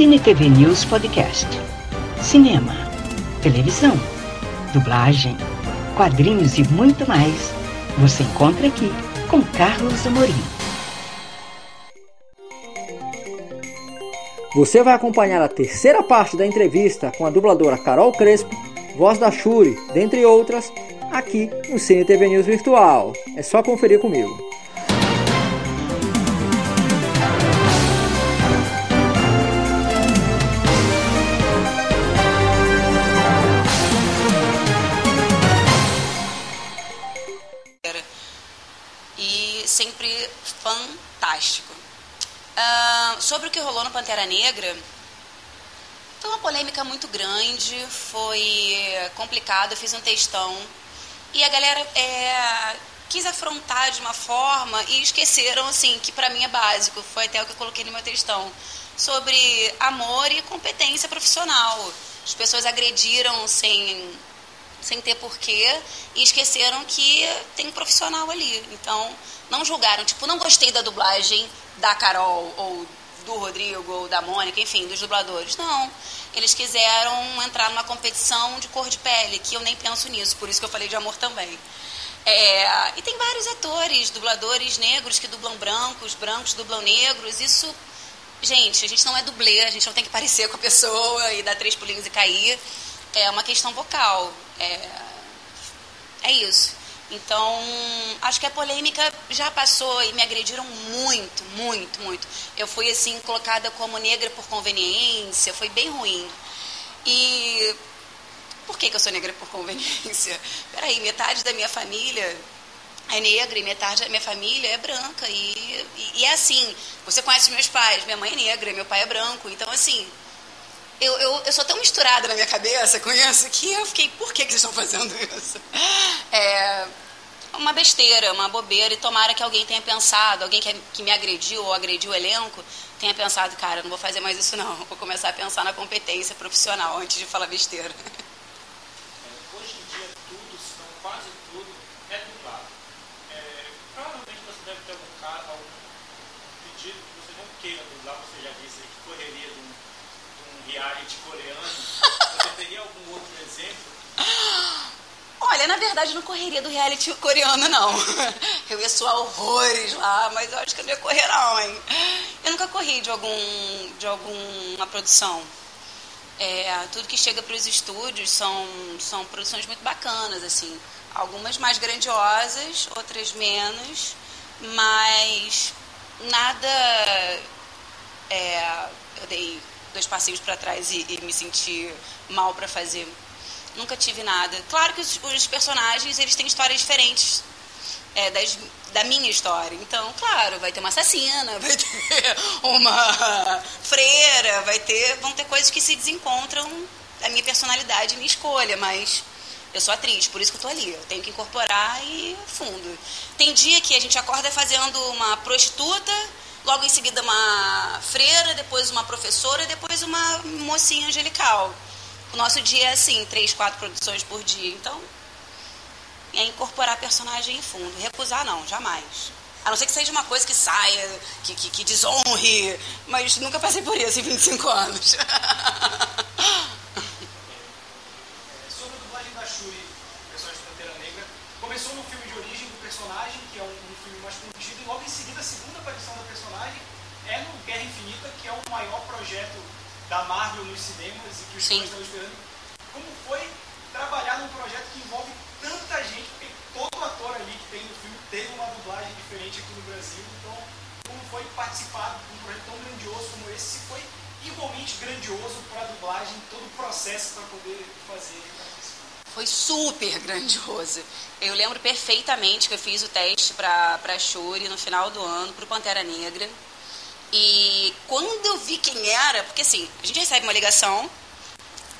Cine TV News Podcast. Cinema, televisão, dublagem, quadrinhos e muito mais. Você encontra aqui com Carlos Amorim. Você vai acompanhar a terceira parte da entrevista com a dubladora Carol Crespo, voz da Shuri, dentre outras, aqui no Cine TV News Virtual. É só conferir comigo. Que rolou no Pantera Negra, foi uma polêmica muito grande, foi complicado, eu fiz um textão e a galera é, quis afrontar de uma forma e esqueceram, assim, que para mim é básico, foi até o que eu coloquei no meu textão, sobre amor e competência profissional. As pessoas agrediram sem sem ter porquê, e esqueceram que tem um profissional ali. Então, não julgaram, tipo, não gostei da dublagem da Carol, ou do Rodrigo, ou da Mônica, enfim, dos dubladores. Não. Eles quiseram entrar numa competição de cor de pele, que eu nem penso nisso, por isso que eu falei de amor também. É, e tem vários atores, dubladores negros que dublam brancos, brancos dublam negros. Isso, gente, a gente não é dublê, a gente não tem que parecer com a pessoa e dar três pulinhos e cair. É uma questão vocal. É, é isso. Então, acho que a polêmica já passou e me agrediram muito, muito, muito. Eu fui, assim, colocada como negra por conveniência, foi bem ruim. E por que, que eu sou negra por conveniência? Peraí, metade da minha família é negra e metade da minha família é branca. E, e, e é assim, você conhece meus pais, minha mãe é negra, meu pai é branco. Então, assim, eu, eu, eu sou tão misturada na minha cabeça com isso que eu fiquei, por que, que vocês estão fazendo isso? É uma besteira, uma bobeira, e tomara que alguém tenha pensado, alguém que, que me agrediu ou agrediu o elenco, tenha pensado, cara, não vou fazer mais isso não, vou começar a pensar na competência profissional antes de falar besteira. É, hoje em dia tudo, quase tudo, é dublado. É, provavelmente você deve ter algum pedido que você não queira dublar, você já disse que correria de um reality coreano, você teria algum outro exemplo? Olha, na verdade, não correria do reality coreano, não. Eu ia suar horrores lá, mas eu acho que eu não ia correr, não, hein? Eu nunca corri de, algum, de alguma produção. É, tudo que chega para os estúdios são, são produções muito bacanas, assim. Algumas mais grandiosas, outras menos, mas nada. É, eu dei dois passinhos para trás e, e, me senti mal para fazer. Nunca tive nada. Claro que os, os personagens eles têm histórias diferentes é, das, da minha história. Então, claro, vai ter uma assassina, vai ter uma freira, vai ter, vão ter coisas que se desencontram da minha personalidade minha escolha, mas eu sou atriz, por isso que eu tô ali. Eu tenho que incorporar e fundo. Tem dia que a gente acorda fazendo uma prostituta logo em seguida uma freira, depois uma professora, depois uma mocinha angelical. O nosso dia é assim, três, quatro produções por dia. Então, é incorporar personagem em fundo. Recusar não, jamais. A não ser que seja uma coisa que saia, que, que, que desonre, mas nunca passei por isso em 25 anos. Negra, começou no filme de origem personagem, que é um, um filme mais contido, e logo em seguida a segunda aparição da personagem é no Guerra Infinita, que é o maior projeto da Marvel nos cinemas e que os fãs estão esperando. Como foi trabalhar num projeto que envolve tanta gente, porque todo ator ali que tem no filme teve uma dublagem diferente aqui no Brasil, então como foi participar de um projeto tão grandioso como esse, se foi igualmente grandioso para a dublagem, todo o processo para poder fazer foi super grandioso. Eu lembro perfeitamente que eu fiz o teste para a Shuri no final do ano, para o Pantera Negra. E quando eu vi quem era, porque assim, a gente recebe uma ligação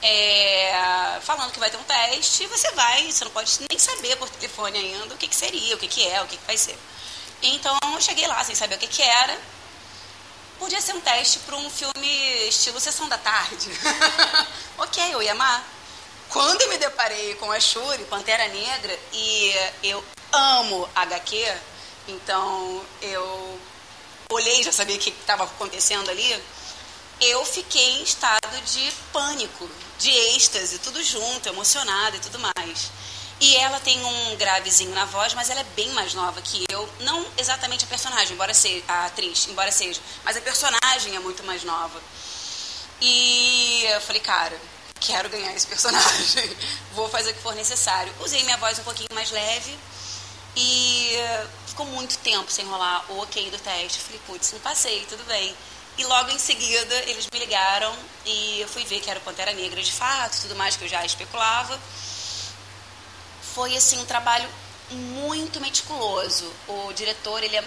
é, falando que vai ter um teste, você vai, você não pode nem saber por telefone ainda o que, que seria, o que, que é, o que, que vai ser. Então eu cheguei lá sem saber o que, que era. Podia ser um teste para um filme estilo Sessão da Tarde. ok, eu ia amar. Quando eu me deparei com a Shuri, Pantera Negra, e eu amo HQ, então eu olhei, já sabia o que estava acontecendo ali, eu fiquei em estado de pânico, de êxtase, tudo junto, emocionada e tudo mais. E ela tem um gravezinho na voz, mas ela é bem mais nova que eu. Não exatamente a personagem, embora seja a atriz, embora seja, mas a personagem é muito mais nova. E eu falei, cara, quero ganhar esse personagem. Vou fazer o que for necessário. Usei minha voz um pouquinho mais leve e ficou muito tempo sem rolar o ok do teste. Falei, putz, não passei, tudo bem. E logo em seguida eles me ligaram e eu fui ver que era o Pantera Negra de fato, tudo mais que eu já especulava. Foi assim um trabalho muito meticuloso. O diretor, ele é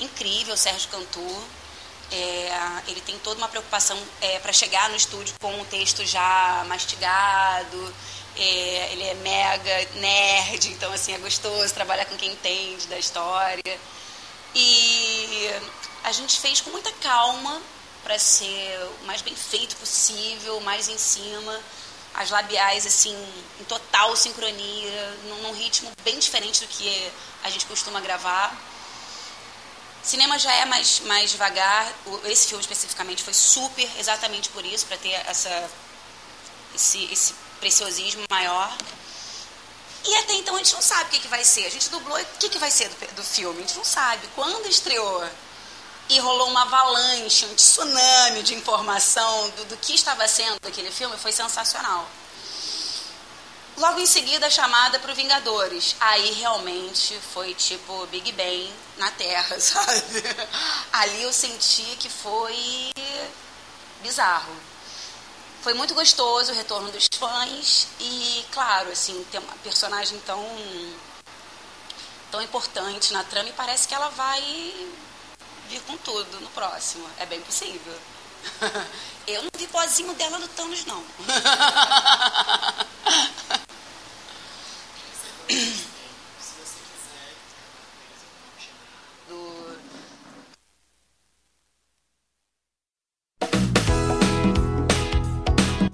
incrível, Sérgio Cantu. É, ele tem toda uma preocupação é, para chegar no estúdio com um texto já mastigado. É, ele é mega nerd, então assim é gostoso trabalhar com quem entende da história. E a gente fez com muita calma para ser o mais bem feito possível, mais em cima, as labiais assim em total sincronia, num, num ritmo bem diferente do que a gente costuma gravar. Cinema já é mais mais devagar. Esse filme especificamente foi super, exatamente por isso, para ter essa esse, esse preciosismo maior. E até então a gente não sabe o que, que vai ser. A gente dublou, o que, que vai ser do, do filme? A gente não sabe. Quando estreou e rolou uma avalanche, um tsunami de informação do, do que estava sendo aquele filme, foi sensacional. Logo em seguida, a chamada para o Vingadores. Aí realmente foi tipo Big Bang na Terra, sabe? Ali eu senti que foi bizarro. Foi muito gostoso o retorno dos fãs e, claro, assim, ter uma personagem tão tão importante na trama e parece que ela vai vir com tudo no próximo. É bem possível. Eu não vi pozinho dela no Thanos, não.